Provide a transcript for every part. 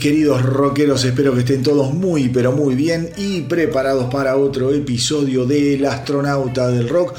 Queridos rockeros, espero que estén todos muy pero muy bien y preparados para otro episodio del astronauta del rock,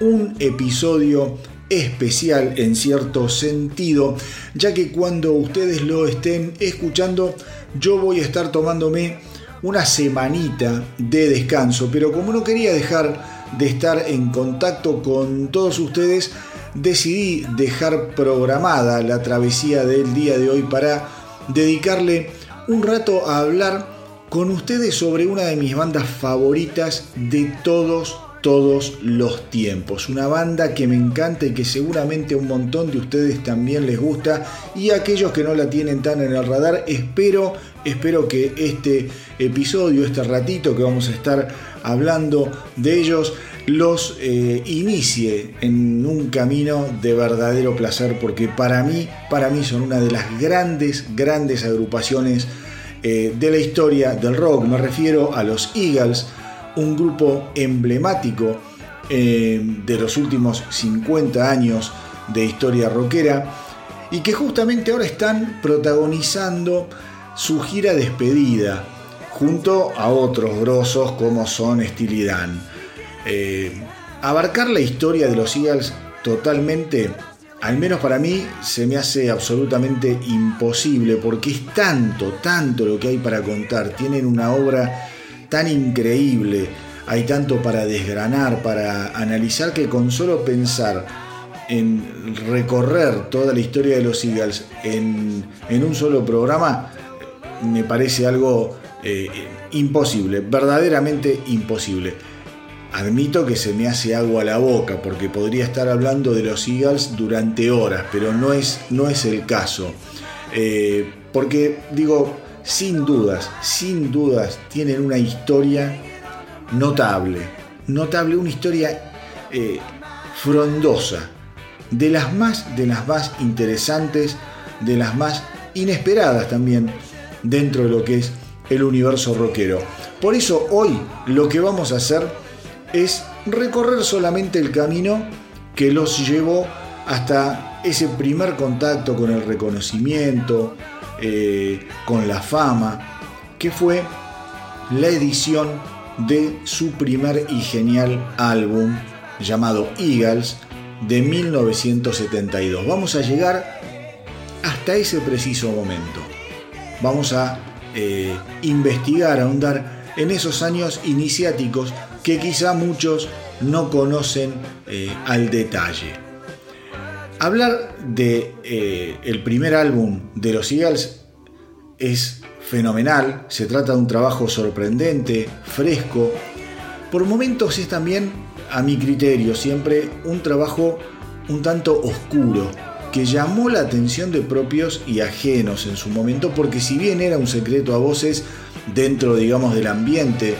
un episodio especial en cierto sentido, ya que cuando ustedes lo estén escuchando yo voy a estar tomándome una semanita de descanso, pero como no quería dejar de estar en contacto con todos ustedes, decidí dejar programada la travesía del día de hoy para dedicarle un rato a hablar con ustedes sobre una de mis bandas favoritas de todos, todos los tiempos. Una banda que me encanta y que seguramente un montón de ustedes también les gusta y aquellos que no la tienen tan en el radar, espero, espero que este episodio, este ratito que vamos a estar hablando de ellos, los eh, inicie en un camino de verdadero placer porque para mí, para mí son una de las grandes, grandes agrupaciones eh, de la historia del rock. Me refiero a los Eagles, un grupo emblemático eh, de los últimos 50 años de historia rockera y que justamente ahora están protagonizando su gira despedida junto a otros grosos como son Steely Dan. Eh, abarcar la historia de los Eagles totalmente, al menos para mí, se me hace absolutamente imposible porque es tanto, tanto lo que hay para contar. Tienen una obra tan increíble, hay tanto para desgranar, para analizar que con solo pensar en recorrer toda la historia de los Eagles en, un solo programa, me parece algo eh, imposible, verdaderamente imposible. Admito que se me hace agua a la boca porque podría estar hablando de los Eagles durante horas, pero no es, no es el caso. Eh, porque digo, sin dudas, sin dudas, tienen una historia notable, notable, una historia eh, frondosa, de las más, de las más interesantes, de las más inesperadas también dentro de lo que es el universo rockero. Por eso hoy lo que vamos a hacer es recorrer solamente el camino que los llevó hasta ese primer contacto con el reconocimiento, eh, con la fama, que fue la edición de su primer y genial álbum llamado Eagles de 1972. Vamos a llegar hasta ese preciso momento. Vamos a eh, investigar, ahondar en esos años iniciáticos que quizá muchos no conocen eh, al detalle. Hablar de eh, el primer álbum de los Eagles es fenomenal, se trata de un trabajo sorprendente, fresco, por momentos es también, a mi criterio, siempre un trabajo un tanto oscuro, que llamó la atención de propios y ajenos en su momento, porque si bien era un secreto a voces dentro, digamos, del ambiente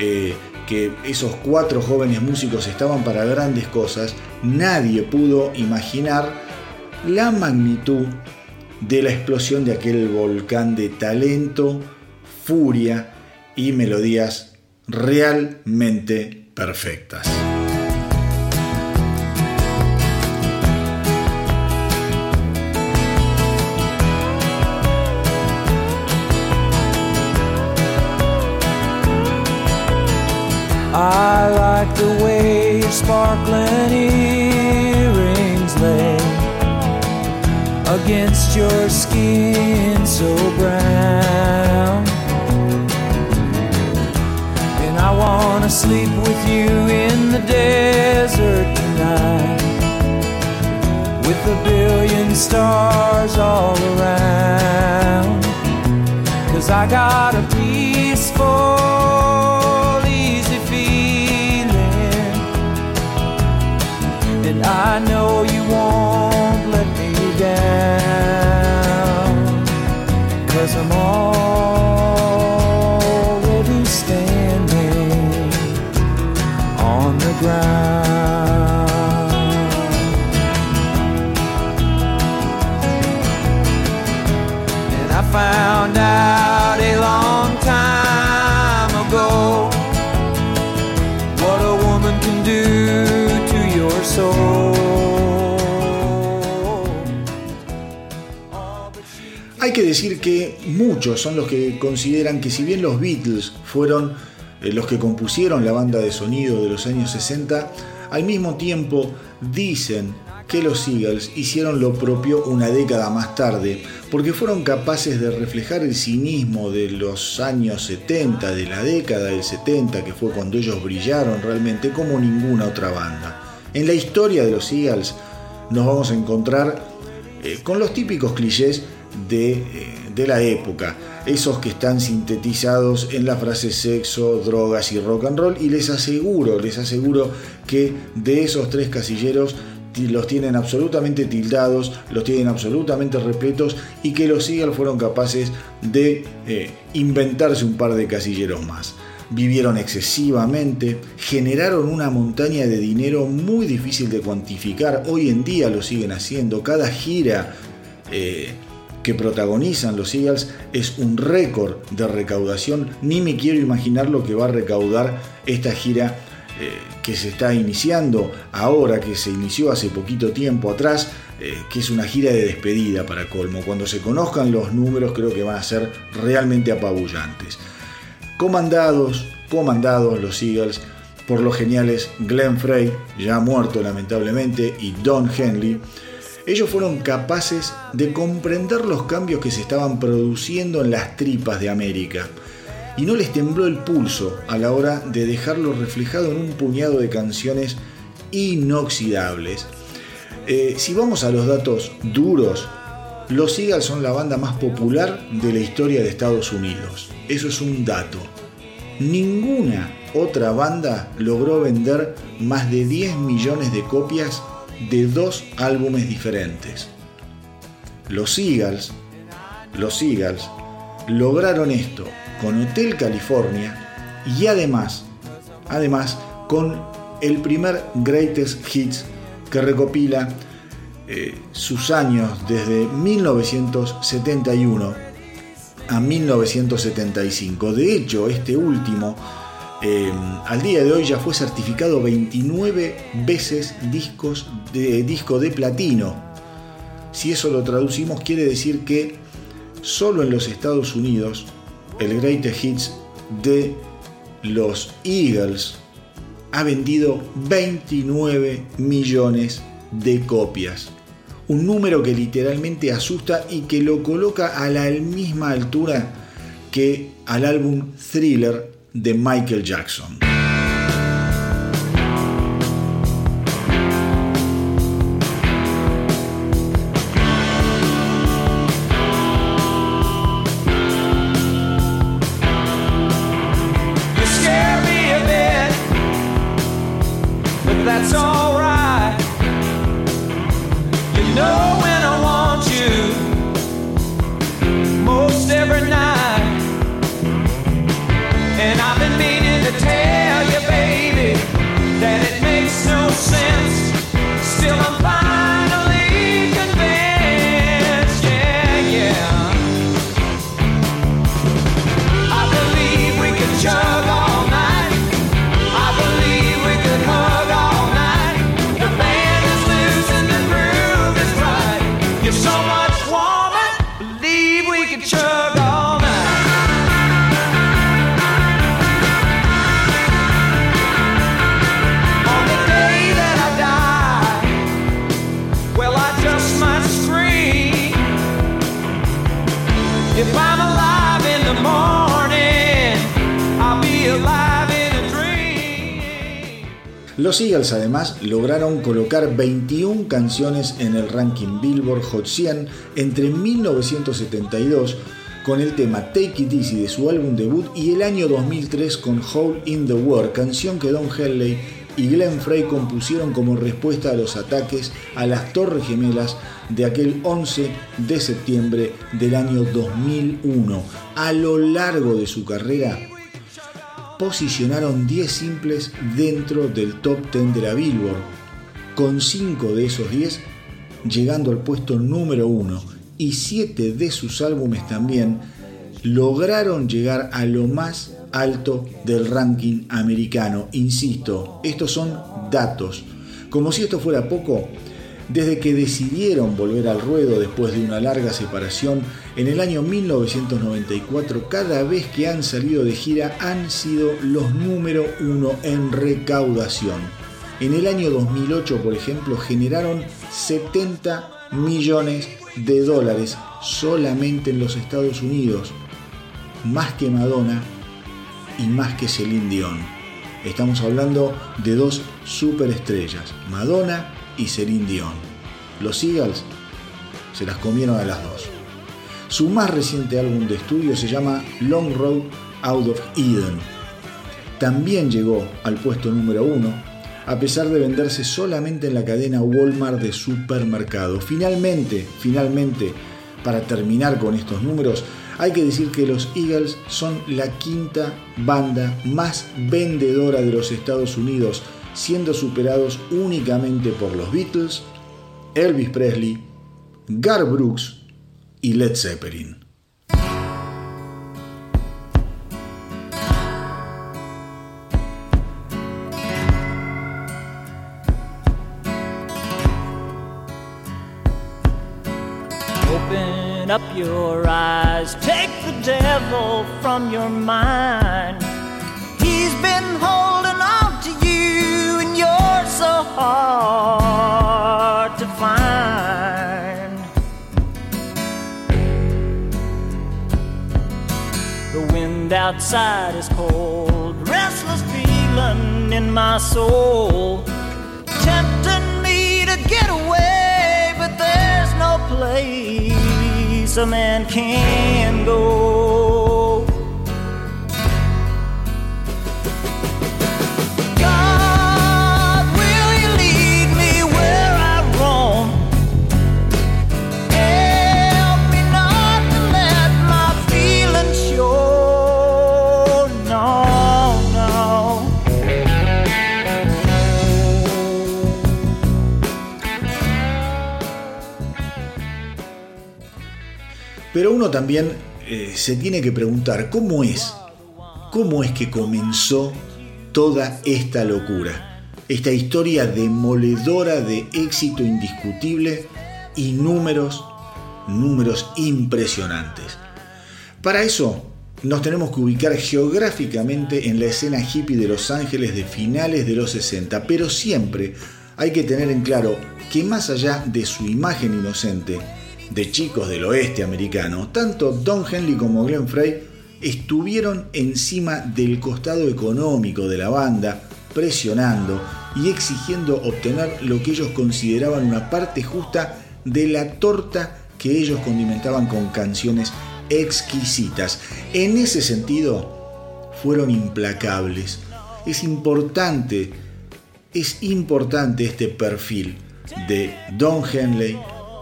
eh, que esos cuatro jóvenes músicos estaban para grandes cosas, nadie pudo imaginar la magnitud de la explosión de aquel volcán de talento, furia y melodías realmente perfectas. Like the way your sparkling earrings lay against your skin so brown. And I wanna sleep with you in the desert tonight with a billion stars all around. Cause I got a peaceful I know you decir que muchos son los que consideran que si bien los Beatles fueron eh, los que compusieron la banda de sonido de los años 60, al mismo tiempo dicen que los Eagles hicieron lo propio una década más tarde, porque fueron capaces de reflejar el cinismo de los años 70, de la década del 70, que fue cuando ellos brillaron realmente como ninguna otra banda. En la historia de los Eagles nos vamos a encontrar eh, con los típicos clichés de, eh, de la época, esos que están sintetizados en la frase sexo, drogas y rock and roll, y les aseguro, les aseguro que de esos tres casilleros los tienen absolutamente tildados, los tienen absolutamente repletos y que los Eagles fueron capaces de eh, inventarse un par de casilleros más. Vivieron excesivamente, generaron una montaña de dinero muy difícil de cuantificar, hoy en día lo siguen haciendo, cada gira eh, que protagonizan los Eagles es un récord de recaudación, ni me quiero imaginar lo que va a recaudar esta gira eh, que se está iniciando ahora, que se inició hace poquito tiempo atrás, eh, que es una gira de despedida para Colmo. Cuando se conozcan los números creo que van a ser realmente apabullantes. Comandados, comandados los Eagles por los geniales Glenn Frey, ya muerto lamentablemente, y Don Henley, ellos fueron capaces de comprender los cambios que se estaban produciendo en las tripas de América y no les tembló el pulso a la hora de dejarlo reflejado en un puñado de canciones inoxidables. Eh, si vamos a los datos duros, los Eagles son la banda más popular de la historia de Estados Unidos. Eso es un dato. Ninguna otra banda logró vender más de 10 millones de copias de dos álbumes diferentes. Los Eagles, los Eagles lograron esto con Hotel California y además, además con el primer Greatest Hits que recopila eh, sus años desde 1971 a 1975. De hecho, este último eh, al día de hoy ya fue certificado 29 veces discos de, disco de platino. Si eso lo traducimos, quiere decir que solo en los Estados Unidos el Greatest Hits de los Eagles ha vendido 29 millones de copias. Un número que literalmente asusta y que lo coloca a la misma altura que al álbum Thriller de Michael Jackson. Los Eagles además lograron colocar 21 canciones en el ranking Billboard Hot 100 entre 1972 con el tema Take It Easy de su álbum debut y el año 2003 con Hole in the World, canción que Don Henley y Glenn Frey compusieron como respuesta a los ataques a las Torres Gemelas de aquel 11 de septiembre del año 2001. A lo largo de su carrera, posicionaron 10 simples dentro del top 10 de la Billboard, con 5 de esos 10 llegando al puesto número 1 y 7 de sus álbumes también lograron llegar a lo más alto del ranking americano. Insisto, estos son datos. Como si esto fuera poco, desde que decidieron volver al ruedo después de una larga separación en el año 1994, cada vez que han salido de gira han sido los número uno en recaudación. En el año 2008, por ejemplo, generaron 70 millones de dólares solamente en los Estados Unidos, más que Madonna y más que Celine Dion. Estamos hablando de dos superestrellas, Madonna y Celine Dion. Los Eagles se las comieron a las dos. Su más reciente álbum de estudio se llama Long Road Out of Eden. También llegó al puesto número uno, a pesar de venderse solamente en la cadena Walmart de supermercados. Finalmente, finalmente, para terminar con estos números, hay que decir que los Eagles son la quinta banda más vendedora de los Estados Unidos, siendo superados únicamente por los Beatles, Elvis Presley, Gar Brooks y Led Zeppelin. Up your eyes, take the devil from your mind. Hard to find. The wind outside is cold, restless feeling in my soul, tempting me to get away, but there's no place a man can go. También eh, se tiene que preguntar, ¿cómo es? ¿Cómo es que comenzó toda esta locura? Esta historia demoledora de éxito indiscutible y números, números impresionantes. Para eso nos tenemos que ubicar geográficamente en la escena hippie de Los Ángeles de finales de los 60, pero siempre hay que tener en claro que más allá de su imagen inocente, de chicos del oeste americano, tanto Don Henley como Glenn Frey estuvieron encima del costado económico de la banda, presionando y exigiendo obtener lo que ellos consideraban una parte justa de la torta que ellos condimentaban con canciones exquisitas. En ese sentido, fueron implacables. Es importante, es importante este perfil de Don Henley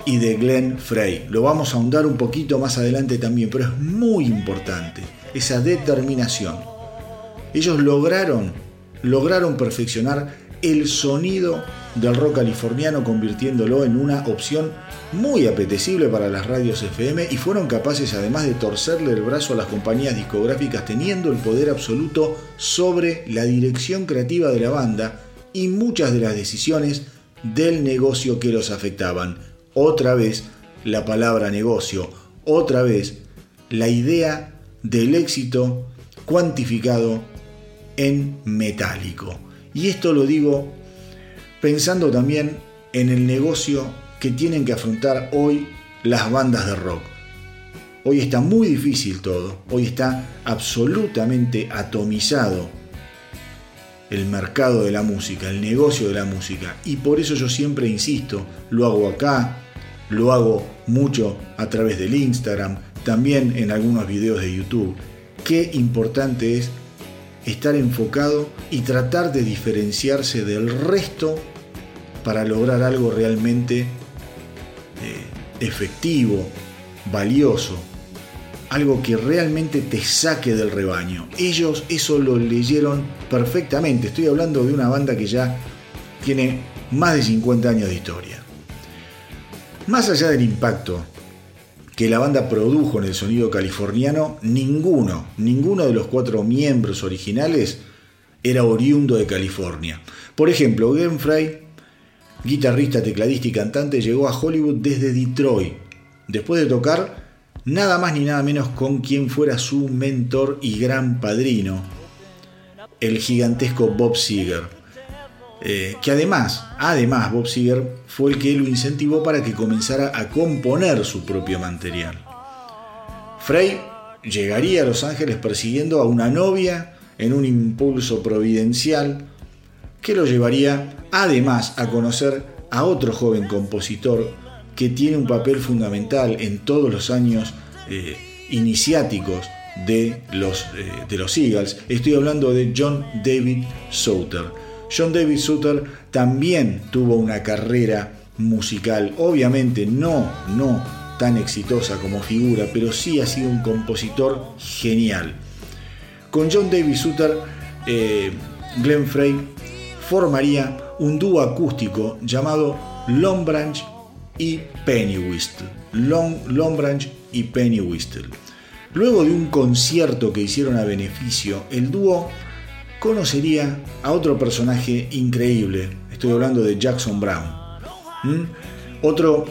y de Glenn Frey. Lo vamos a ahondar un poquito más adelante también, pero es muy importante esa determinación. Ellos lograron, lograron perfeccionar el sonido del rock californiano convirtiéndolo en una opción muy apetecible para las radios FM y fueron capaces además de torcerle el brazo a las compañías discográficas teniendo el poder absoluto sobre la dirección creativa de la banda y muchas de las decisiones del negocio que los afectaban. Otra vez la palabra negocio, otra vez la idea del éxito cuantificado en metálico. Y esto lo digo pensando también en el negocio que tienen que afrontar hoy las bandas de rock. Hoy está muy difícil todo, hoy está absolutamente atomizado el mercado de la música, el negocio de la música. Y por eso yo siempre insisto, lo hago acá, lo hago mucho a través del Instagram, también en algunos videos de YouTube. Qué importante es estar enfocado y tratar de diferenciarse del resto para lograr algo realmente eh, efectivo, valioso, algo que realmente te saque del rebaño. Ellos eso lo leyeron perfectamente. Estoy hablando de una banda que ya tiene más de 50 años de historia. Más allá del impacto que la banda produjo en el sonido californiano, ninguno, ninguno de los cuatro miembros originales era oriundo de California. Por ejemplo, Glenn Frey guitarrista, tecladista y cantante, llegó a Hollywood desde Detroit, después de tocar nada más ni nada menos con quien fuera su mentor y gran padrino, el gigantesco Bob Seger. Eh, que además, además Bob Seger fue el que lo incentivó para que comenzara a componer su propio material. Frey llegaría a Los Ángeles persiguiendo a una novia en un impulso providencial que lo llevaría además a conocer a otro joven compositor que tiene un papel fundamental en todos los años eh, iniciáticos de los, eh, de los Eagles. Estoy hablando de John David Souter. John David Souter también tuvo una carrera musical, obviamente no, no tan exitosa como figura, pero sí ha sido un compositor genial. Con John David Souter, eh, Frey formaría un dúo acústico llamado Long Branch y Penny Whistle. Long, Long Branch y Penny Whistle. Luego de un concierto que hicieron a beneficio, el dúo conocería a otro personaje increíble. Estoy hablando de Jackson Brown. Otro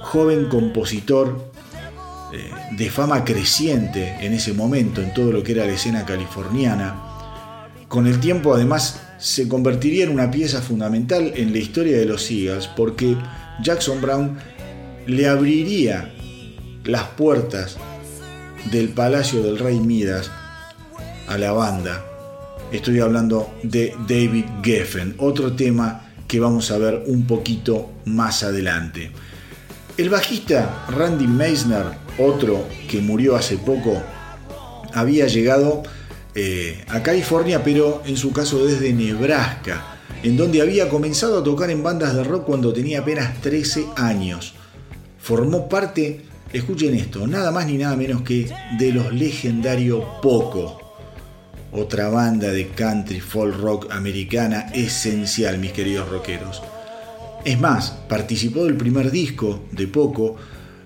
joven compositor eh, de fama creciente en ese momento en todo lo que era la escena californiana. Con el tiempo además se convertiría en una pieza fundamental en la historia de los Eagles porque Jackson Brown le abriría las puertas del Palacio del Rey Midas a la banda. Estoy hablando de David Geffen, otro tema que vamos a ver un poquito más adelante. El bajista Randy Meisner, otro que murió hace poco, había llegado eh, a California, pero en su caso desde Nebraska, en donde había comenzado a tocar en bandas de rock cuando tenía apenas 13 años. Formó parte, escuchen esto, nada más ni nada menos que de los legendarios Poco, otra banda de country folk rock americana esencial, mis queridos rockeros. Es más, participó del primer disco de Poco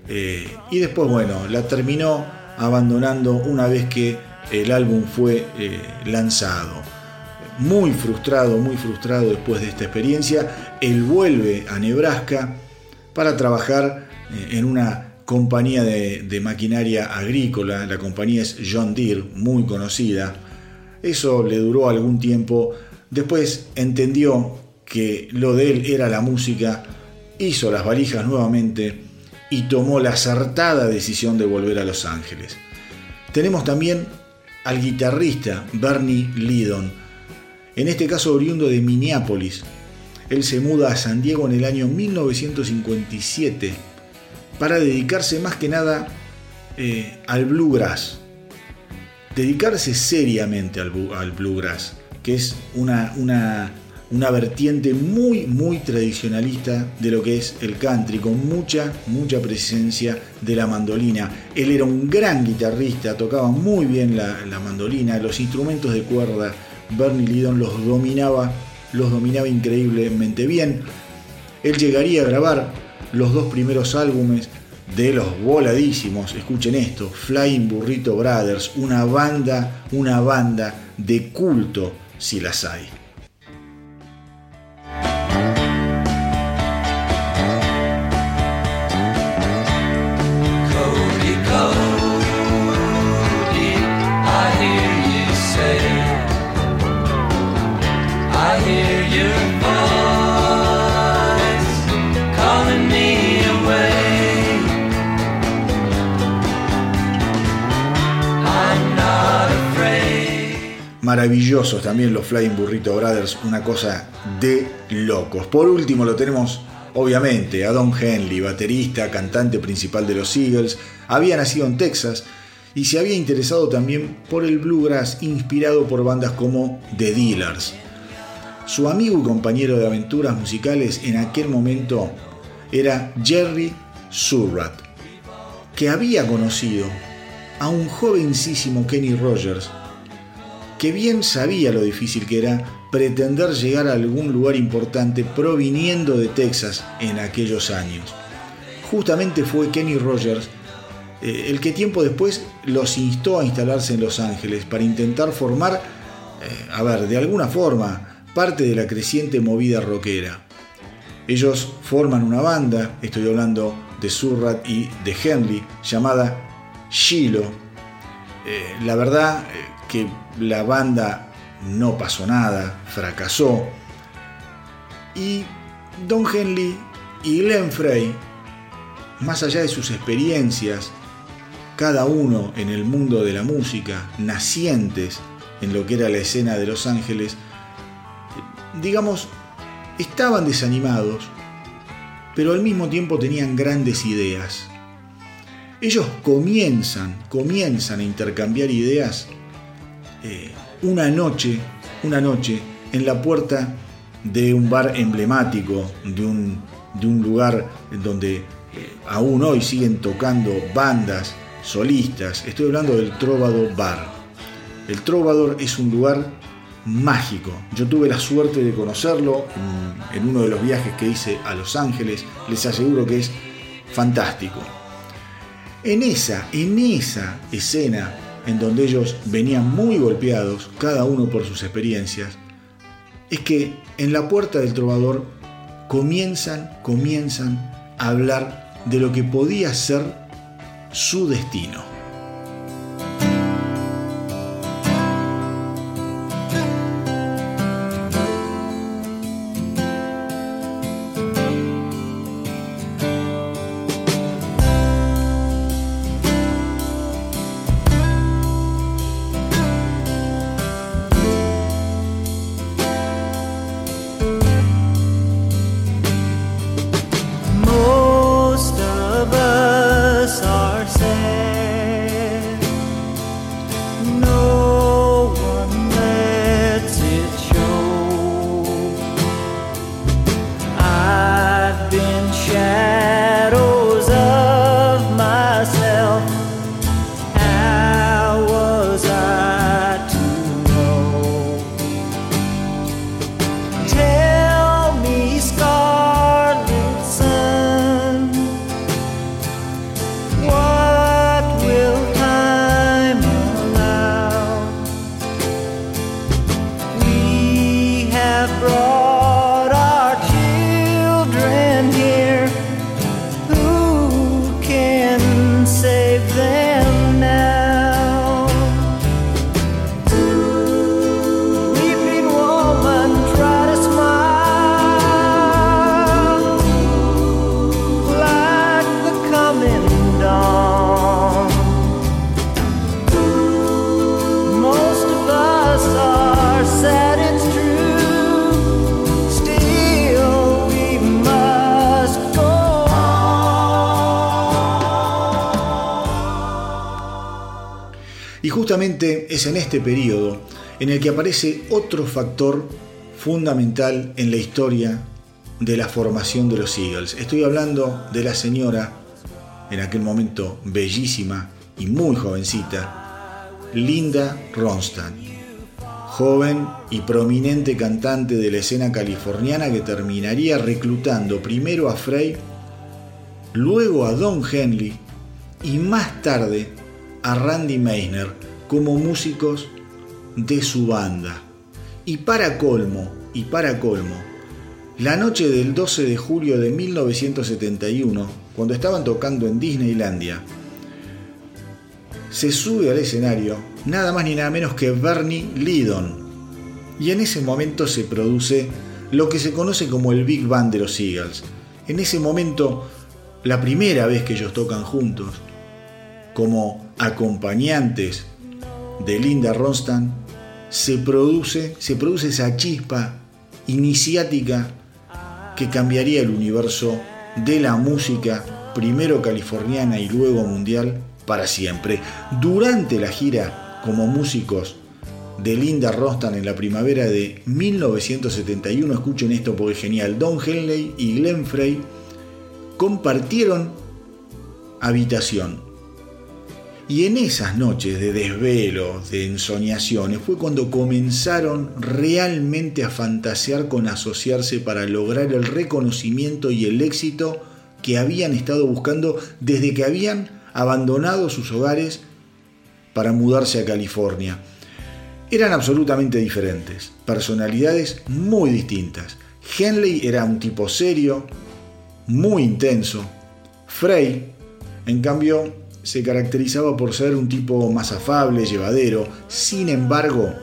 eh, y después, bueno, la terminó abandonando una vez que el álbum fue eh, lanzado. Muy frustrado, muy frustrado después de esta experiencia, él vuelve a Nebraska para trabajar eh, en una compañía de, maquinaria agrícola, la compañía es John Deere, muy conocida. Eso le duró algún tiempo, después entendió que lo de él era la música, hizo las valijas nuevamente y tomó la acertada decisión de volver a Los Ángeles. Tenemos también al guitarrista Bernie Lidon, en este caso oriundo de Minneapolis. Él se muda a San Diego en el año 1957 para dedicarse más que nada eh, al bluegrass. Dedicarse seriamente al, bluegrass, que es una, una una vertiente muy, muy tradicionalista de lo que es el country, con mucha, mucha presencia de la mandolina. Él era un gran guitarrista, tocaba muy bien la, mandolina, los instrumentos de cuerda, Bernie Lidon los dominaba, los dominaba increíblemente bien. Él llegaría a grabar los dos primeros álbumes de los voladísimos, escuchen esto, Flying Burrito Brothers, una banda, una banda de culto si las hay. También los Flying Burrito Brothers, una cosa de locos. Por último lo tenemos obviamente a Don Henley, baterista, cantante principal de los Eagles, había nacido en Texas y se había interesado también por el bluegrass inspirado por bandas como The Dealers. Su amigo y compañero de aventuras musicales en aquel momento era Jerry Surratt, que había conocido a un jovencísimo Kenny Rogers que bien sabía lo difícil que era pretender llegar a algún lugar importante proviniendo de Texas en aquellos años. Justamente fue Kenny Rogers eh, el que tiempo después los instó a instalarse en Los Ángeles para intentar formar, eh, a ver, de alguna forma, parte de la creciente movida rockera. Ellos forman una banda, estoy hablando de Surrat y de Henry, llamada Shiloh. Eh, la verdad que la banda no pasó nada, fracasó. Y Don Henley y Glenn Frey, más allá de sus experiencias, cada uno en el mundo de la música, nacientes en lo que era la escena de Los Ángeles, digamos, estaban desanimados, pero al mismo tiempo tenían grandes ideas. Ellos comienzan, comienzan a intercambiar ideas eh, una noche, una noche en la puerta de un bar emblemático, de un, de un lugar donde eh, aún hoy siguen tocando bandas solistas. Estoy hablando del Trovador Bar. El Trovador es un lugar mágico. Yo tuve la suerte de conocerlo en, uno de los viajes que hice a Los Ángeles. Les aseguro que es fantástico. En esa, en esa escena en donde ellos venían muy golpeados, cada uno por sus experiencias, es que en la puerta del trovador comienzan, comienzan a hablar de lo que podía ser su destino. Es en este periodo en el que aparece otro factor fundamental en la historia de la formación de los Eagles. Estoy hablando de la señora, en aquel momento bellísima y muy jovencita, Linda Ronstadt, joven y prominente cantante de la escena californiana que terminaría reclutando primero a Frey, luego a Don Henley y más tarde a Randy Meisner como músicos de su banda. Y para colmo, y para colmo, la noche del 12 de julio de 1971, cuando estaban tocando en Disneylandia, se sube al escenario nada más ni nada menos que Bernie Lydon. Y en ese momento se produce lo que se conoce como el Big Band de los Eagles. En ese momento, la primera vez que ellos tocan juntos, como acompañantes de Linda Ronstadt se produce, se produce esa chispa iniciática que cambiaría el universo de la música, primero californiana y luego mundial, para siempre. Durante la gira como músicos de Linda Ronstadt en la primavera de 1971, escuchen esto porque es genial, Don Henley y Glenn Frey compartieron habitación y en esas noches de desvelo, de ensoñaciones, fue cuando comenzaron realmente a fantasear con asociarse para lograr el reconocimiento y el éxito que habían estado buscando desde que habían abandonado sus hogares para mudarse a California. Eran absolutamente diferentes, personalidades muy distintas, Henley era un tipo serio, muy intenso. Frey, en cambio, se caracterizaba por ser un tipo más afable, llevadero. Sin embargo,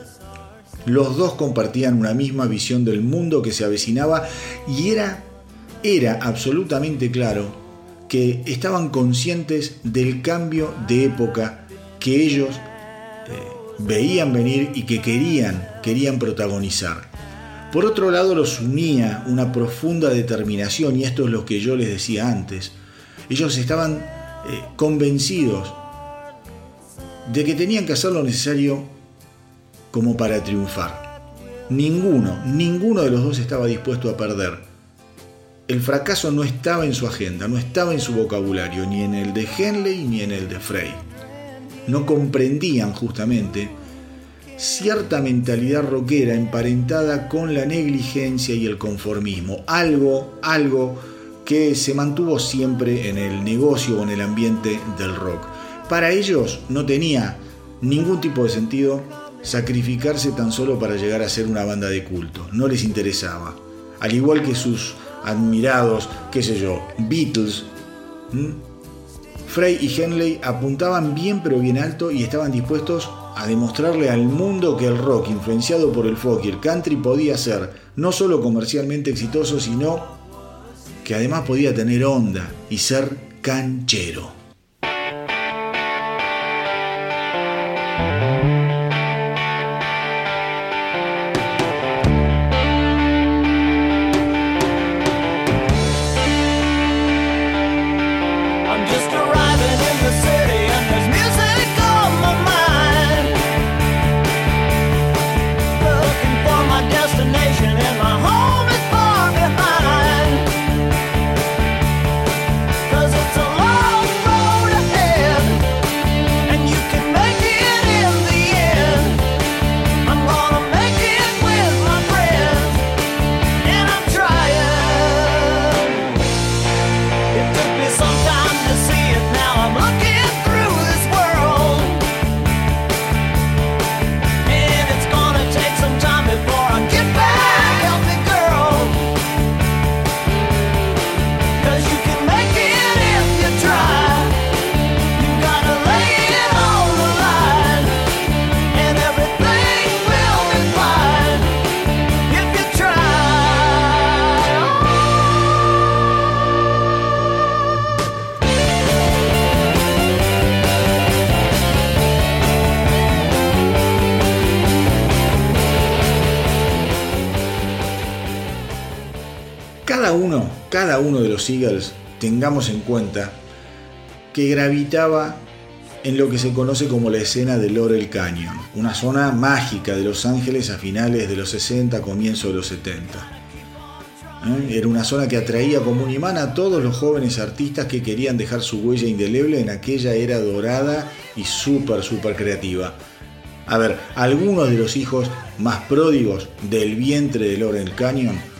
los dos compartían una misma visión del mundo que se avecinaba y era, era absolutamente claro que estaban conscientes del cambio de época que ellos eh, veían venir y que querían, querían protagonizar. Por otro lado, los unía una profunda determinación, y esto es lo que yo les decía antes. Ellos estaban eh, convencidos de que tenían que hacer lo necesario como para triunfar. Ninguno, ninguno de los dos estaba dispuesto a perder. El fracaso no estaba en su agenda, no estaba en su vocabulario, ni en el de Henley ni en el de Frey. No comprendían justamente cierta mentalidad rockera emparentada con la negligencia y el conformismo, algo, algo que se mantuvo siempre en el negocio o en el ambiente del rock. Para ellos no tenía ningún tipo de sentido sacrificarse tan solo para llegar a ser una banda de culto, no les interesaba. Al igual que sus admirados, qué sé yo, Beatles, Frey y Henley apuntaban bien pero bien alto y estaban dispuestos a demostrarle al mundo que el rock influenciado por el folk y el country podía ser no solo comercialmente exitoso, sino que además podía tener onda y ser canchero. Cada uno de los Eagles tengamos en cuenta que gravitaba en lo que se conoce como la escena de Laurel Canyon, una zona mágica de Los Ángeles a finales de los 60, comienzo de los 70. ¿Eh? Era una zona que atraía como un imán a todos los jóvenes artistas que querían dejar su huella indeleble en aquella era dorada y súper, súper creativa. A ver, algunos de los hijos más pródigos del vientre de Laurel Canyon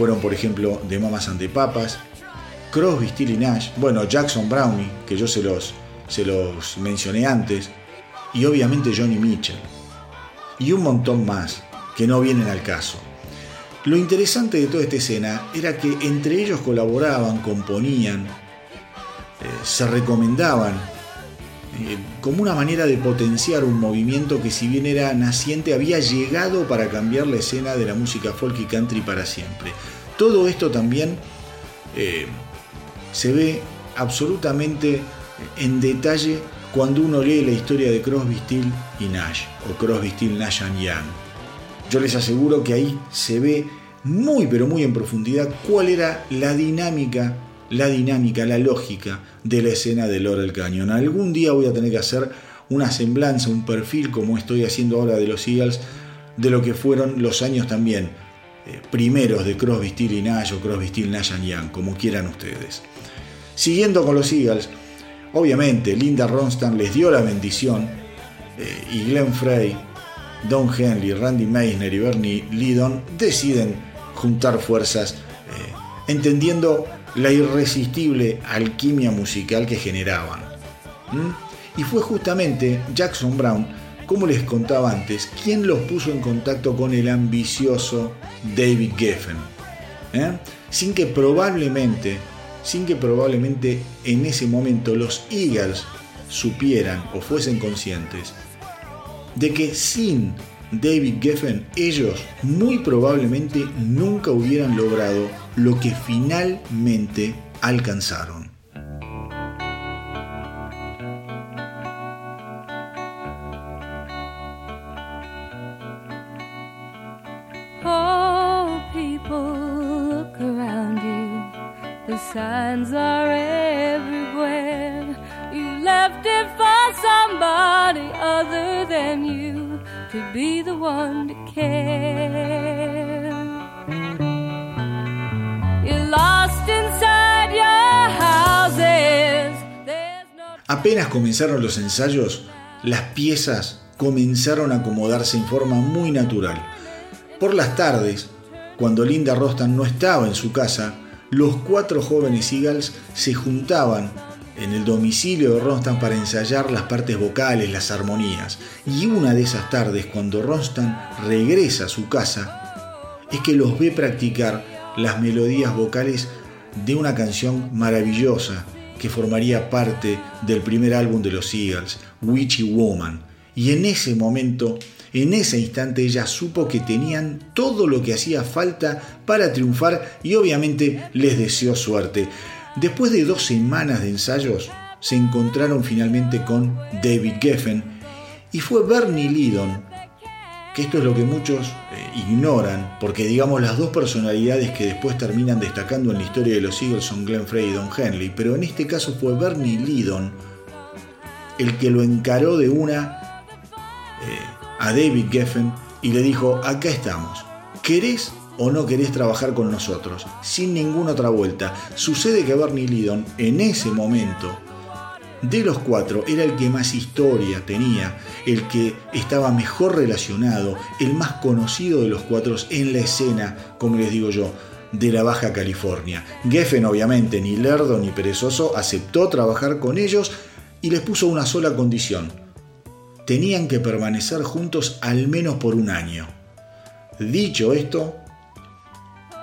fueron, por ejemplo, de Mamas ante Papas, Crosby, Still Nash, bueno, Jackson Brownie, que yo se los, se los mencioné antes, y obviamente Johnny Mitchell. Y un montón más que no vienen al caso. Lo interesante de toda esta escena era que entre ellos colaboraban, componían, eh, se recomendaban, eh, como una manera de potenciar un movimiento que si bien era naciente había llegado para cambiar la escena de la música folk y country para siempre. Todo esto también eh, se ve absolutamente en detalle cuando uno lee la historia de Crosby, Still y Nash, o Crosby, Still, Nash and Young. Yo les aseguro que ahí se ve muy pero muy en profundidad cuál era la dinámica, la dinámica, la lógica de la escena de Laurel Canyon. Algún día voy a tener que hacer una semblanza, un perfil como estoy haciendo ahora de los Eagles, de lo que fueron los años también eh, primeros de Crosby, Still y Nash o Crosby, Still, Nash and Young, como quieran ustedes. Siguiendo con los Eagles, obviamente Linda Ronstadt les dio la bendición eh, y Glenn Frey, Don Henley, Randy Meisner y Bernie Lidon deciden juntar fuerzas eh, entendiendo la irresistible alquimia musical que generaban. Y fue justamente Jackson Brown como les contaba antes, ¿quién los puso en contacto con el ambicioso David Geffen? ¿eh? sin que probablemente, sin que probablemente en ese momento los Eagles supieran o fuesen conscientes de que sin David Geffen ellos muy probablemente nunca hubieran logrado lo que finalmente alcanzaron. Apenas comenzaron los ensayos, las piezas comenzaron a acomodarse en forma muy natural. Por las tardes, cuando Linda Rostan no estaba en su casa, los cuatro jóvenes Eagles se juntaban en el domicilio de Rostan para ensayar las partes vocales, las armonías. Y una de esas tardes, cuando Rostan regresa a su casa, es que los ve practicar las melodías vocales de una canción maravillosa que formaría parte del primer álbum de los Eagles, Witchy Woman. Y en ese momento, en ese instante, ella supo que tenían todo lo que hacía falta para triunfar y obviamente les deseó suerte. Después de dos semanas de ensayos, se encontraron finalmente con David Geffen y fue Bernie Lydon, que esto es lo que muchos eh, ignoran, porque digamos las dos personalidades que después terminan destacando en la historia de los Eagles son Glenn Frey y Don Henley, pero en este caso fue Bernie Lydon el que lo encaró de una eh, a David Geffen y le dijo, acá estamos, ¿querés o no querés trabajar con nosotros? Sin ninguna otra vuelta. Sucede que Bernie Lydon en ese momento, de los cuatro, era el que más historia tenía, el que estaba mejor relacionado, el más conocido de los cuatro en la escena, como les digo yo, de la Baja California. Geffen, obviamente, ni lerdo ni perezoso, aceptó trabajar con ellos y les puso una sola condición. Tenían que permanecer juntos al menos por un año. Dicho esto,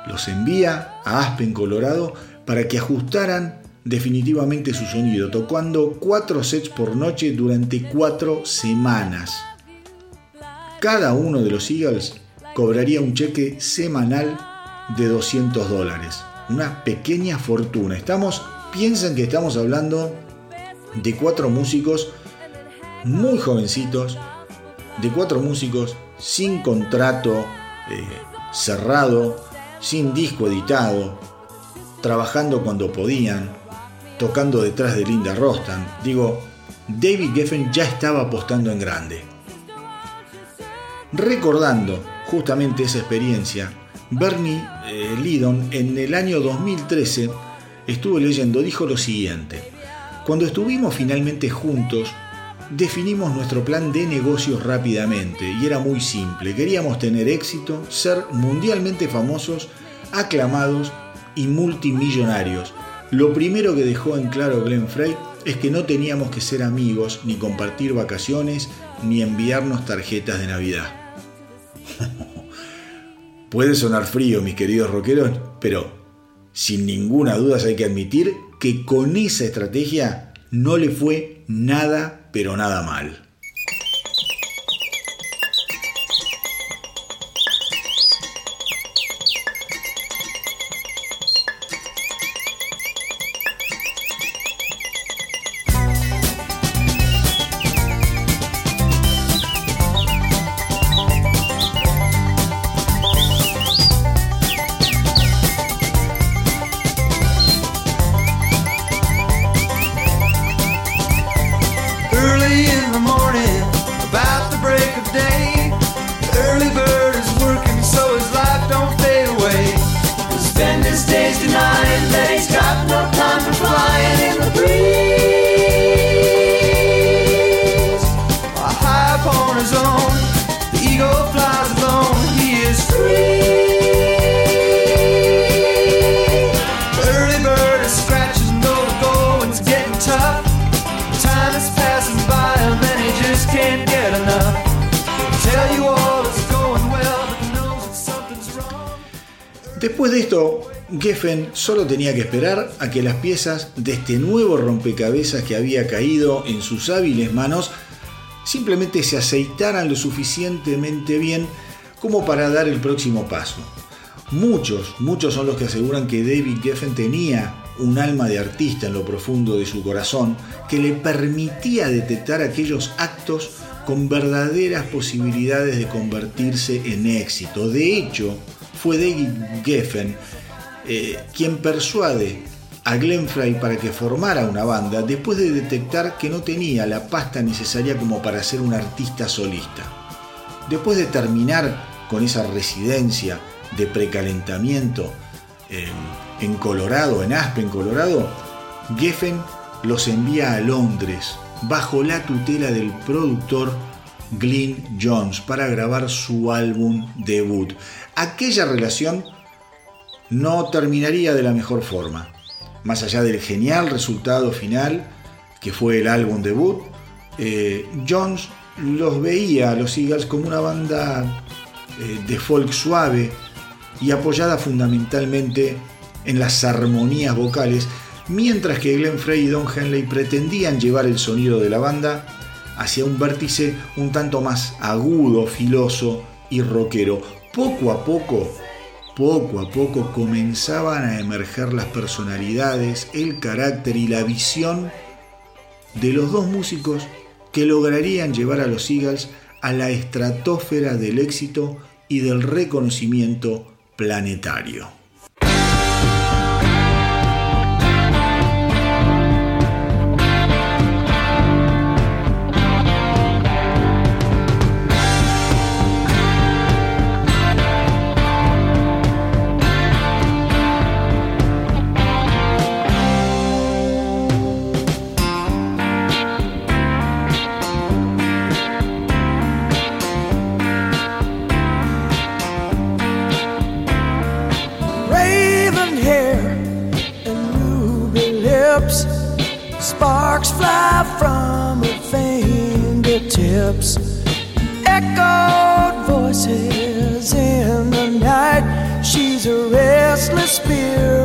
los envía a Aspen, Colorado, para que ajustaran definitivamente su sonido, tocando cuatro sets por noche durante cuatro semanas. Cada uno de los Eagles cobraría un cheque semanal de 200 dólares. Una pequeña fortuna. Estamos, piensen que estamos hablando de cuatro músicos muy jovencitos, de cuatro músicos sin contrato eh, cerrado, sin disco editado, trabajando cuando podían, tocando detrás de Linda Rostan. Digo, David Geffen ya estaba apostando en grande. Recordando justamente esa experiencia, Bernie eh, Lydon en el año 2013 estuvo leyendo, dijo lo siguiente, cuando estuvimos finalmente juntos, definimos nuestro plan de negocios rápidamente y era muy simple. Queríamos tener éxito, ser mundialmente famosos, aclamados y multimillonarios. Lo primero que dejó en claro Glenn Frey es que no teníamos que ser amigos, ni compartir vacaciones, ni enviarnos tarjetas de Navidad. Puede sonar frío, mis queridos rockeros, pero sin ninguna duda hay que admitir que con esa estrategia no le fue nada, pero nada mal. A que las piezas de este nuevo rompecabezas que había caído en sus hábiles manos simplemente se aceitaran lo suficientemente bien como para dar el próximo paso. Muchos, muchos son los que aseguran que David Geffen tenía un alma de artista en lo profundo de su corazón que le permitía detectar aquellos actos con verdaderas posibilidades de convertirse en éxito. De hecho, fue David Geffen eh, quien persuade a Glenn Frey para que formara una banda después de detectar que no tenía la pasta necesaria como para ser un artista solista. Después de terminar con esa residencia de precalentamiento eh, en Colorado, en Aspen, Colorado, Geffen los envía a Londres bajo la tutela del productor Glyn Jones para grabar su álbum debut. Aquella relación no terminaría de la mejor forma. Más allá del genial resultado final, que fue el álbum debut, eh, Jones los veía a los Eagles como una banda eh, de folk suave y apoyada fundamentalmente en las armonías vocales, mientras que Glenn Frey y Don Henley pretendían llevar el sonido de la banda hacia un vértice un tanto más agudo, filoso y rockero. Poco a poco, poco a poco comenzaban a emerger las personalidades, el carácter y la visión de los dos músicos que lograrían llevar a los Eagles a la estratosfera del éxito y del reconocimiento planetario. from her fingertips. Echoed voices in the night. She's a restless spirit.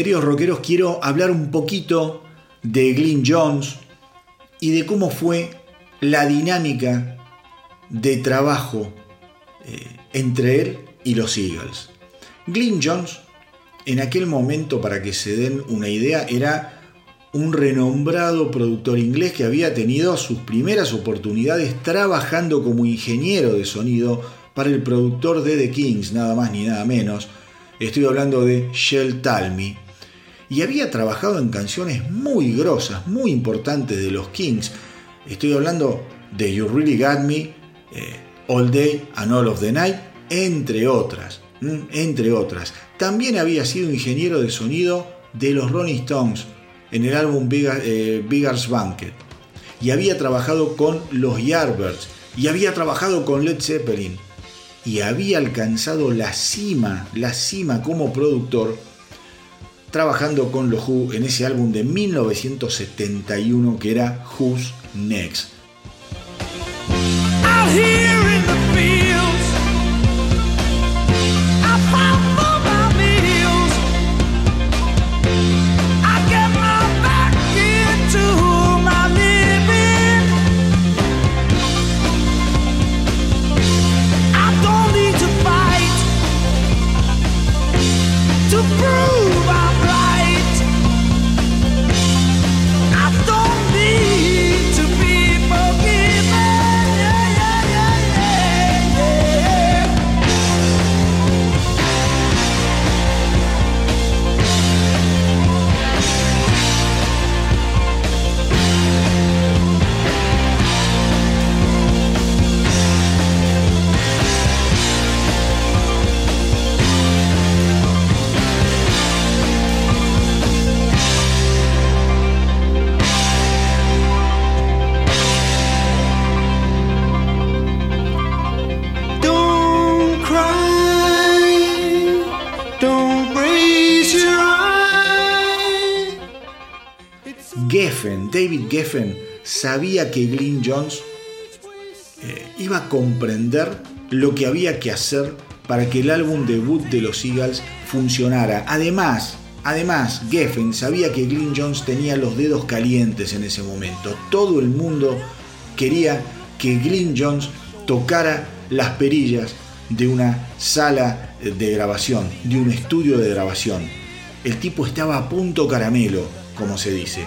Queridos rockeros, quiero hablar un poquito de Glyn Jones y de cómo fue la dinámica de trabajo eh, entre él y los Eagles. Glyn Jones, en aquel momento, para que se den una idea, era un renombrado productor inglés que había tenido sus primeras oportunidades trabajando como ingeniero de sonido para el productor de The Kings, nada más ni nada menos. Estoy hablando de Shell Talmy. Y había trabajado en canciones muy grosas, muy importantes de los Kings. Estoy hablando de You Really Got Me, eh, All Day and All of the Night, entre otras. ¿m? Entre otras. También había sido ingeniero de sonido de los Rolling Stones en el álbum Bigger, eh, Bigger's Banquet. Y había trabajado con los Yardbirds. Y había trabajado con Led Zeppelin y había alcanzado la cima, la cima como productor, trabajando con los Who en ese álbum de 1971 que era Who's Next. Geffen, David Geffen, sabía que Glyn Jones eh, iba a comprender lo que había que hacer para que el álbum debut de los Eagles funcionara. Además, además, Geffen sabía que Glyn Jones tenía los dedos calientes en ese momento. Todo el mundo quería que Glyn Jones tocara las perillas de una sala de grabación, de un estudio de grabación. El tipo estaba a punto caramelo, como se dice.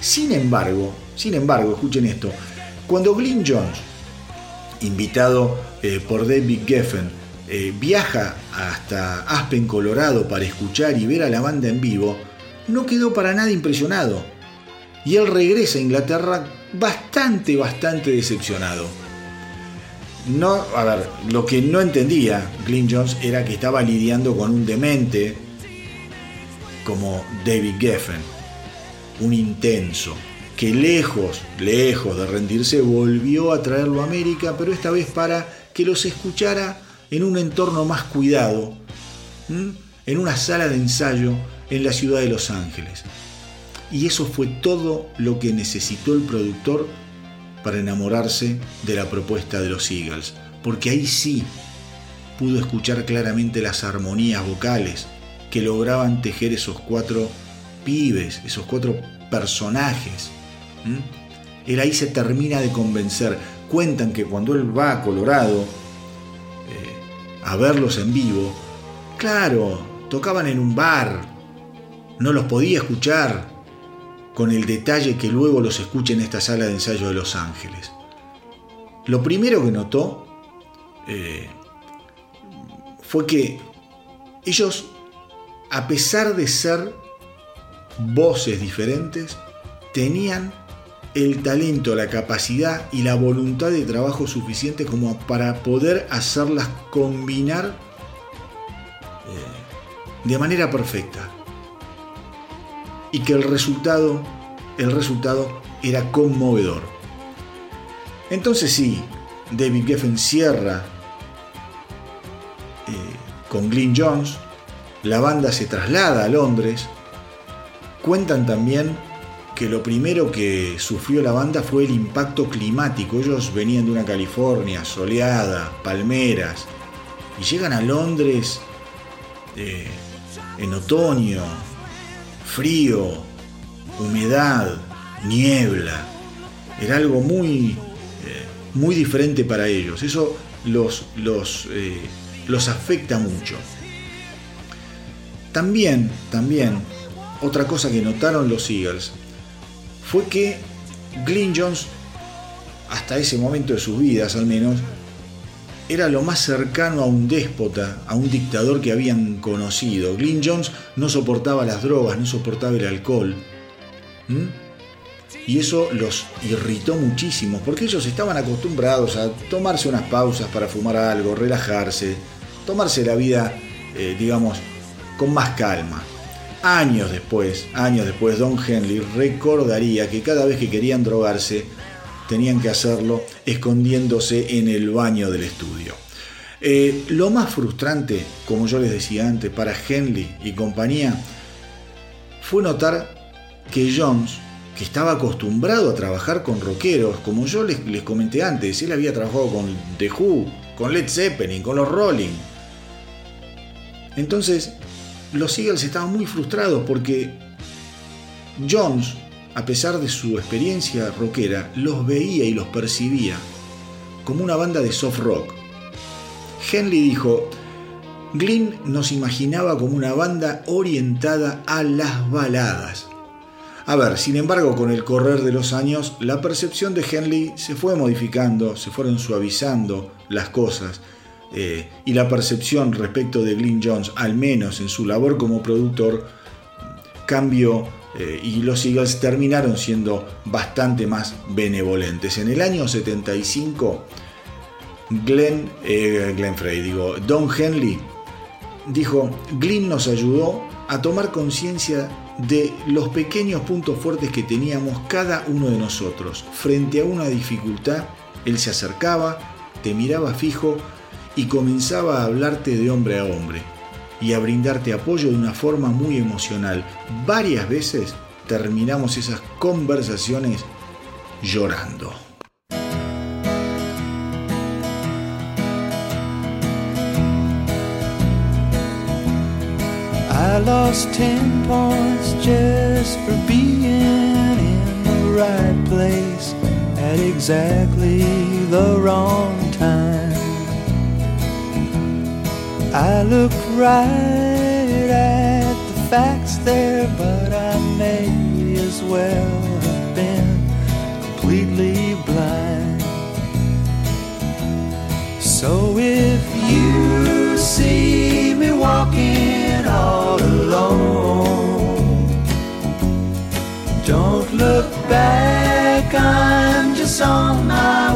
Sin embargo, sin embargo, escuchen esto, cuando Glyn Jones, invitado eh, por David Geffen, eh, viaja hasta Aspen, Colorado para escuchar y ver a la banda en vivo, no quedó para nada impresionado. Y él regresa a Inglaterra bastante, bastante decepcionado. No, a ver, lo que no entendía Glyn Jones era que estaba lidiando con un demente como David Geffen, un intenso, que lejos, lejos de rendirse, volvió a traerlo a América, pero esta vez para que los escuchara en un entorno más cuidado, en una sala de ensayo en la ciudad de Los Ángeles. Y eso fue todo lo que necesitó el productor para enamorarse de la propuesta de los Eagles, porque ahí sí pudo escuchar claramente las armonías vocales que lograban tejer esos cuatro pibes, esos cuatro personajes. ¿m? Él ahí se termina de convencer. Cuentan que cuando él va a Colorado eh, a verlos en vivo, claro, tocaban en un bar, no los podía escuchar con el detalle que luego los escucha en esta sala de ensayo de Los Ángeles. Lo primero que notó, eh, fue que ellos, a pesar de ser voces diferentes, tenían el talento, la capacidad y la voluntad de trabajo suficiente como para poder hacerlas combinar eh, de manera perfecta. Y que el resultado, el resultado era conmovedor. Entonces sí, David Geffen cierra eh, con Glyn Jones, la banda se traslada a Londres, cuentan también que lo primero que sufrió la banda fue el impacto climático. Ellos venían de una California soleada, palmeras, y llegan a Londres eh, en otoño, frío, humedad, niebla. Era algo muy, eh, muy diferente para ellos. Eso los, los, eh, los afecta mucho. También, también, otra cosa que notaron los Eagles fue que Glyn Jones, hasta ese momento de sus vidas al menos, era lo más cercano a un déspota, a un dictador que habían conocido. Glyn Jones no soportaba las drogas, no soportaba el alcohol. Y eso los irritó muchísimo, porque ellos estaban acostumbrados a tomarse unas pausas para fumar algo, relajarse, tomarse la vida, eh, digamos, con más calma. Años después, años después, Don Henley recordaría que cada vez que querían drogarse, tenían que hacerlo escondiéndose en el baño del estudio. Eh, lo más frustrante, como yo les decía antes, para Henley y compañía, fue notar que Jones, que estaba acostumbrado a trabajar con rockeros, como yo les, les comenté antes, él había trabajado con The Who, con Led Zeppelin, con los Rolling. Entonces, los Eagles estaban muy frustrados porque Jones, a pesar de su experiencia rockera, los veía y los percibía como una banda de soft rock. Henley dijo, Glynn nos imaginaba como una banda orientada a las baladas. A ver, sin embargo, con el correr de los años, la percepción de Henley se fue modificando, se fueron suavizando las cosas eh, y la percepción respecto de Glyn Jones, al menos en su labor como productor, cambió eh, y los Eagles terminaron siendo bastante más benevolentes. En el año 75, Glenn, eh, Glenn Frey, digo, Don Henley dijo, Glyn nos ayudó a tomar conciencia de los pequeños puntos fuertes que teníamos cada uno de nosotros. Frente a una dificultad, él se acercaba, te miraba fijo y comenzaba a hablarte de hombre a hombre y a brindarte apoyo de una forma muy emocional. Varias veces terminamos esas conversaciones llorando. I lost 10 points just for being in the right place at exactly the wrong time. I look right at the facts there, but I may as well have been completely blind. So if you see me walking all alone, don't look back, I'm just on my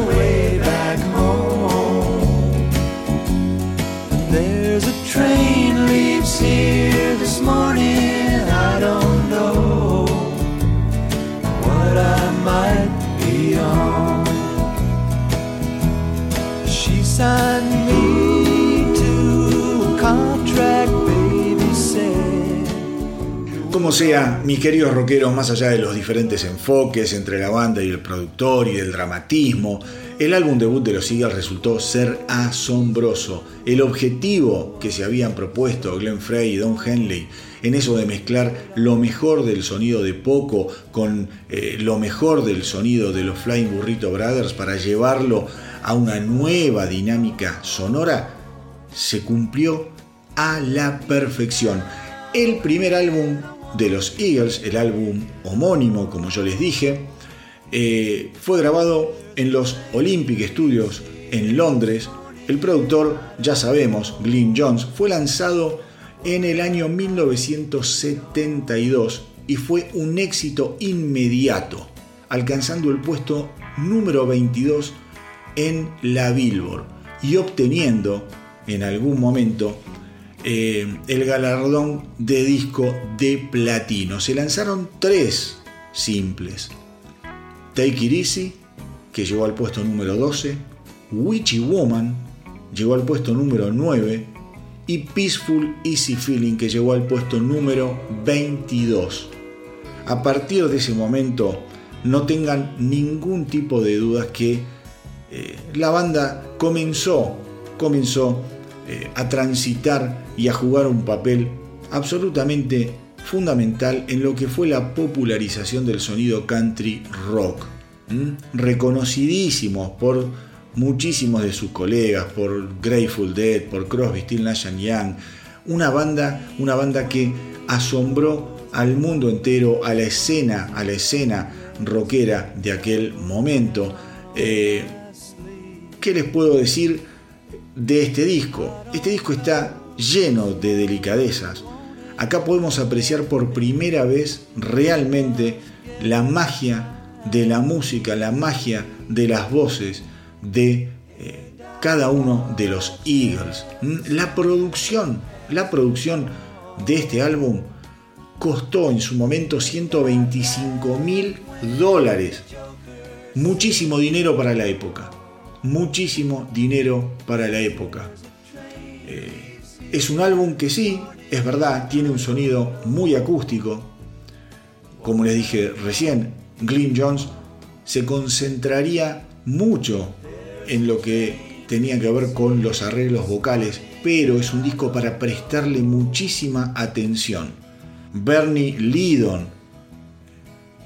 Como sea, mis queridos rockeros, más allá de los diferentes enfoques entre la banda y el productor y del dramatismo, el álbum debut de los Eagles resultó ser asombroso. El objetivo que se habían propuesto Glenn Frey y Don Henley en eso de mezclar lo mejor del sonido de Poco con eh, lo mejor del sonido de los Flying Burrito Brothers para llevarlo a una nueva dinámica sonora, se cumplió a la perfección. El primer álbum de los Eagles, el álbum homónimo, como yo les dije, eh, fue grabado en los Olympic Studios en Londres. El productor, ya sabemos, Glyn Jones, fue lanzado en el año 1972 y fue un éxito inmediato, alcanzando el puesto número 22 en la Billboard y obteniendo en algún momento eh, el galardón de disco de platino. Se lanzaron tres simples. Take It Easy, que llegó al puesto número 12, Witchy Woman, llegó al puesto número 9, y Peaceful Easy Feeling, que llegó al puesto número 22. A partir de ese momento, no tengan ningún tipo de dudas que eh, la banda comenzó, comenzó eh, a transitar y a jugar un papel absolutamente fundamental en lo que fue la popularización del sonido country rock, reconocidísimos por muchísimos de sus colegas, por Grateful Dead, por Crosby, Still Nash Young, una banda, una banda que asombró al mundo entero, a la escena, a la escena rockera de aquel momento. Eh, ¿Qué les puedo decir de este disco? Este disco está lleno de delicadezas. Acá podemos apreciar por primera vez realmente la magia de la música, la magia de las voces de eh, cada uno de los Eagles. Mm, la producción, la producción de este álbum costó en su momento 125 mil dólares. Muchísimo dinero para la época. Muchísimo dinero para la época. Eh, es un álbum que sí, es verdad, tiene un sonido muy acústico. Como les dije recién, Glyn Jones se concentraría mucho en lo que tenía que ver con los arreglos vocales, pero es un disco para prestarle muchísima atención. Bernie Lydon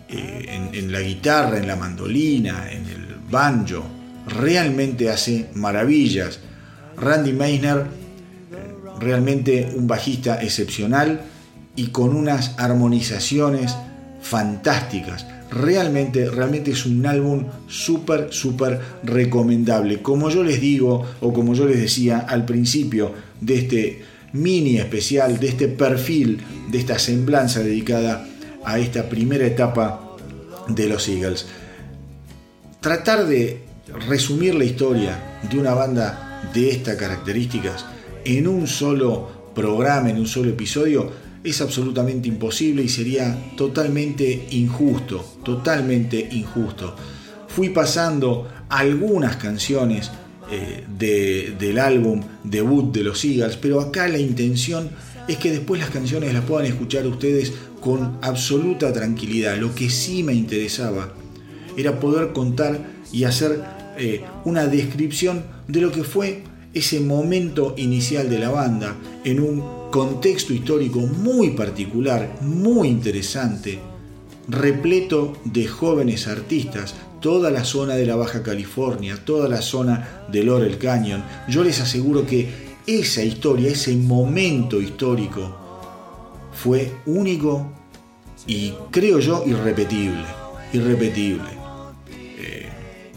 eh, en, la guitarra, en la mandolina, en el banjo, realmente hace maravillas. Randy Meisner, realmente un bajista excepcional y con unas armonizaciones fantásticas. Realmente, realmente es un álbum súper, súper recomendable. Como yo les digo, o como yo les decía al principio de este mini especial, de este perfil, de esta semblanza dedicada a esta primera etapa de los Eagles. Tratar de resumir la historia de una banda de estas características en un solo programa, en un solo episodio, es absolutamente imposible y sería totalmente injusto, totalmente injusto. Fui pasando algunas canciones eh, del álbum debut de los Eagles, pero acá la intención es que después las canciones las puedan escuchar ustedes con absoluta tranquilidad. Lo que sí me interesaba era poder contar y hacer eh, una descripción de lo que fue ese momento inicial de la banda en un contexto histórico muy particular, muy interesante, repleto de jóvenes artistas, toda la zona de la Baja California, toda la zona de Laurel Canyon. Yo les aseguro que esa historia, ese momento histórico, fue único y creo yo irrepetible, irrepetible. Eh,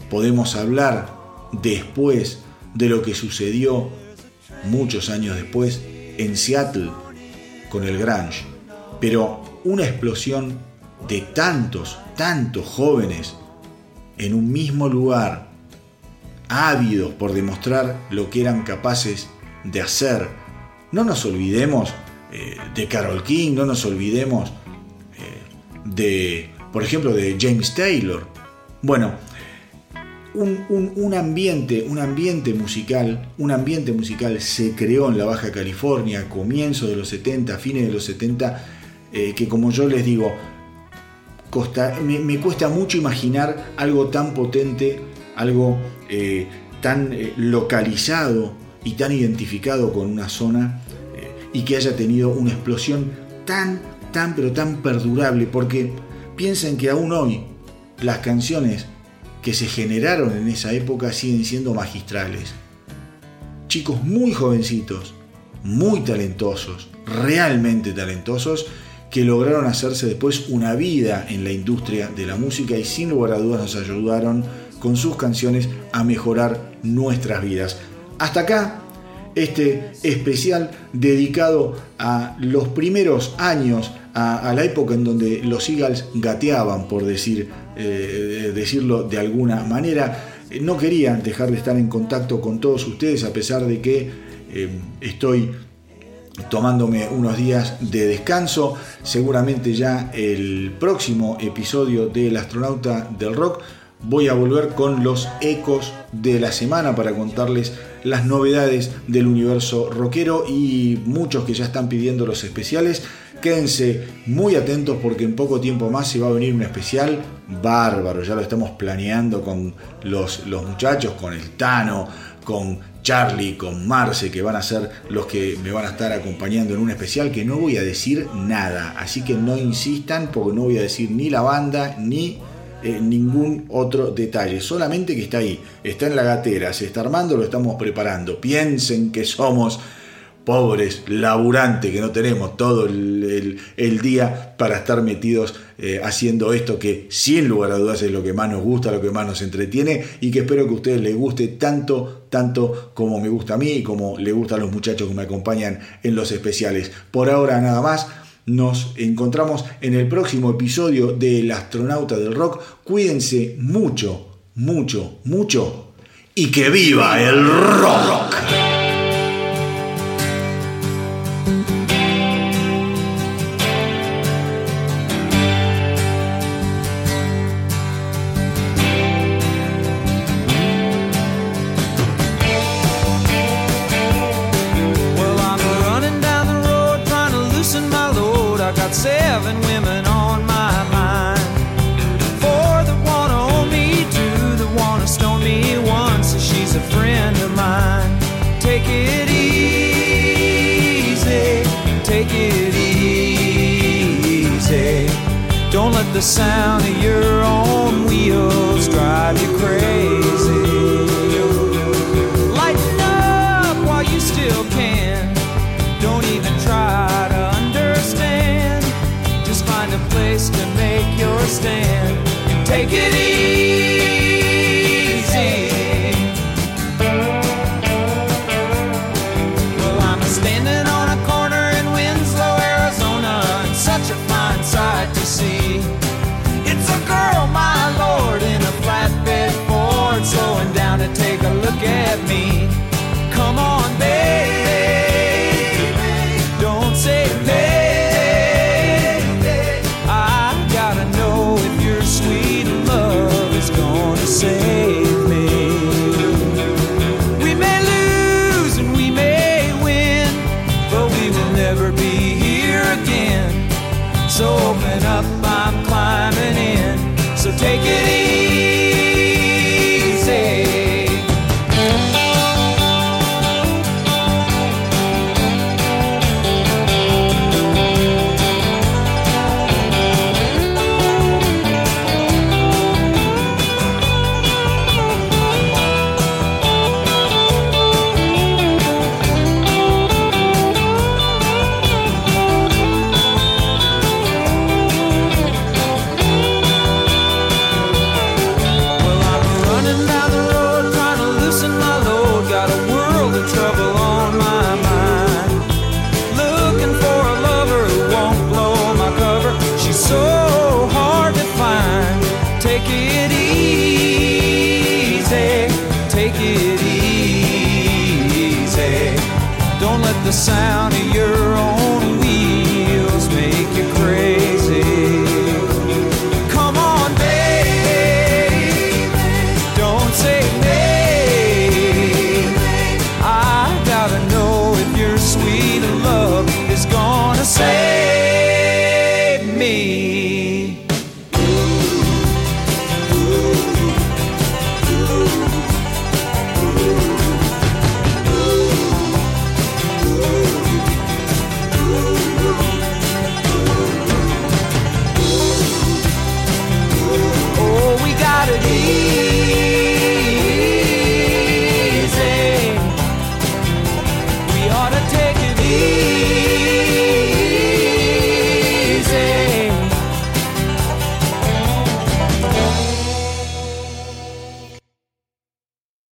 podemos hablar después de lo que sucedió muchos años después en Seattle con el Grange, pero una explosión de tantos, tantos jóvenes en un mismo lugar, ávidos por demostrar lo que eran capaces de hacer. No nos olvidemos eh, de Carol King, no nos olvidemos eh, de, por ejemplo, de James Taylor. Bueno, un, ambiente, un ambiente musical, un ambiente musical se creó en la Baja California, comienzo de los 70, fines de los 70, eh, que como yo les digo, me, cuesta mucho imaginar algo tan potente, algo eh, tan eh, localizado y tan identificado con una zona y que haya tenido una explosión tan, tan, pero tan perdurable, porque piensen que aún hoy las canciones que se generaron en esa época siguen siendo magistrales. Chicos muy jovencitos, muy talentosos, realmente talentosos, que lograron hacerse después una vida en la industria de la música y sin lugar a dudas nos ayudaron con sus canciones a mejorar nuestras vidas. Hasta acá este especial dedicado a los primeros años, a, la época en donde los Eagles gateaban, por decir, eh, decirlo de alguna manera. No quería dejar de estar en contacto con todos ustedes a pesar de que eh, estoy tomándome unos días de descanso. Seguramente ya el próximo episodio del astronauta del rock voy a volver con los ecos de la semana para contarles las novedades del universo rockero y muchos que ya están pidiendo los especiales. Quédense muy atentos porque en poco tiempo más se va a venir un especial bárbaro. Ya lo estamos planeando con los, los muchachos, con el Tano, con Charlie, con Marce, que van a ser los que me van a estar acompañando en un especial que no voy a decir nada. Así que no insistan porque no voy a decir ni la banda ni eh, ningún otro detalle. Solamente que está ahí, está en la gatera, se está armando, lo estamos preparando. Piensen que somos pobres, laburantes, que no tenemos todo el, día para estar metidos eh, haciendo esto que sin lugar a dudas es lo que más nos gusta, lo que más nos entretiene y que espero que a ustedes les guste tanto, tanto como me gusta a mí y como le gusta a los muchachos que me acompañan en los especiales. Por ahora nada más. Nos encontramos en el próximo episodio del Astronauta del Rock. Cuídense mucho, mucho, mucho y que viva el rock. Open up, I'm climbing in. So take it easy.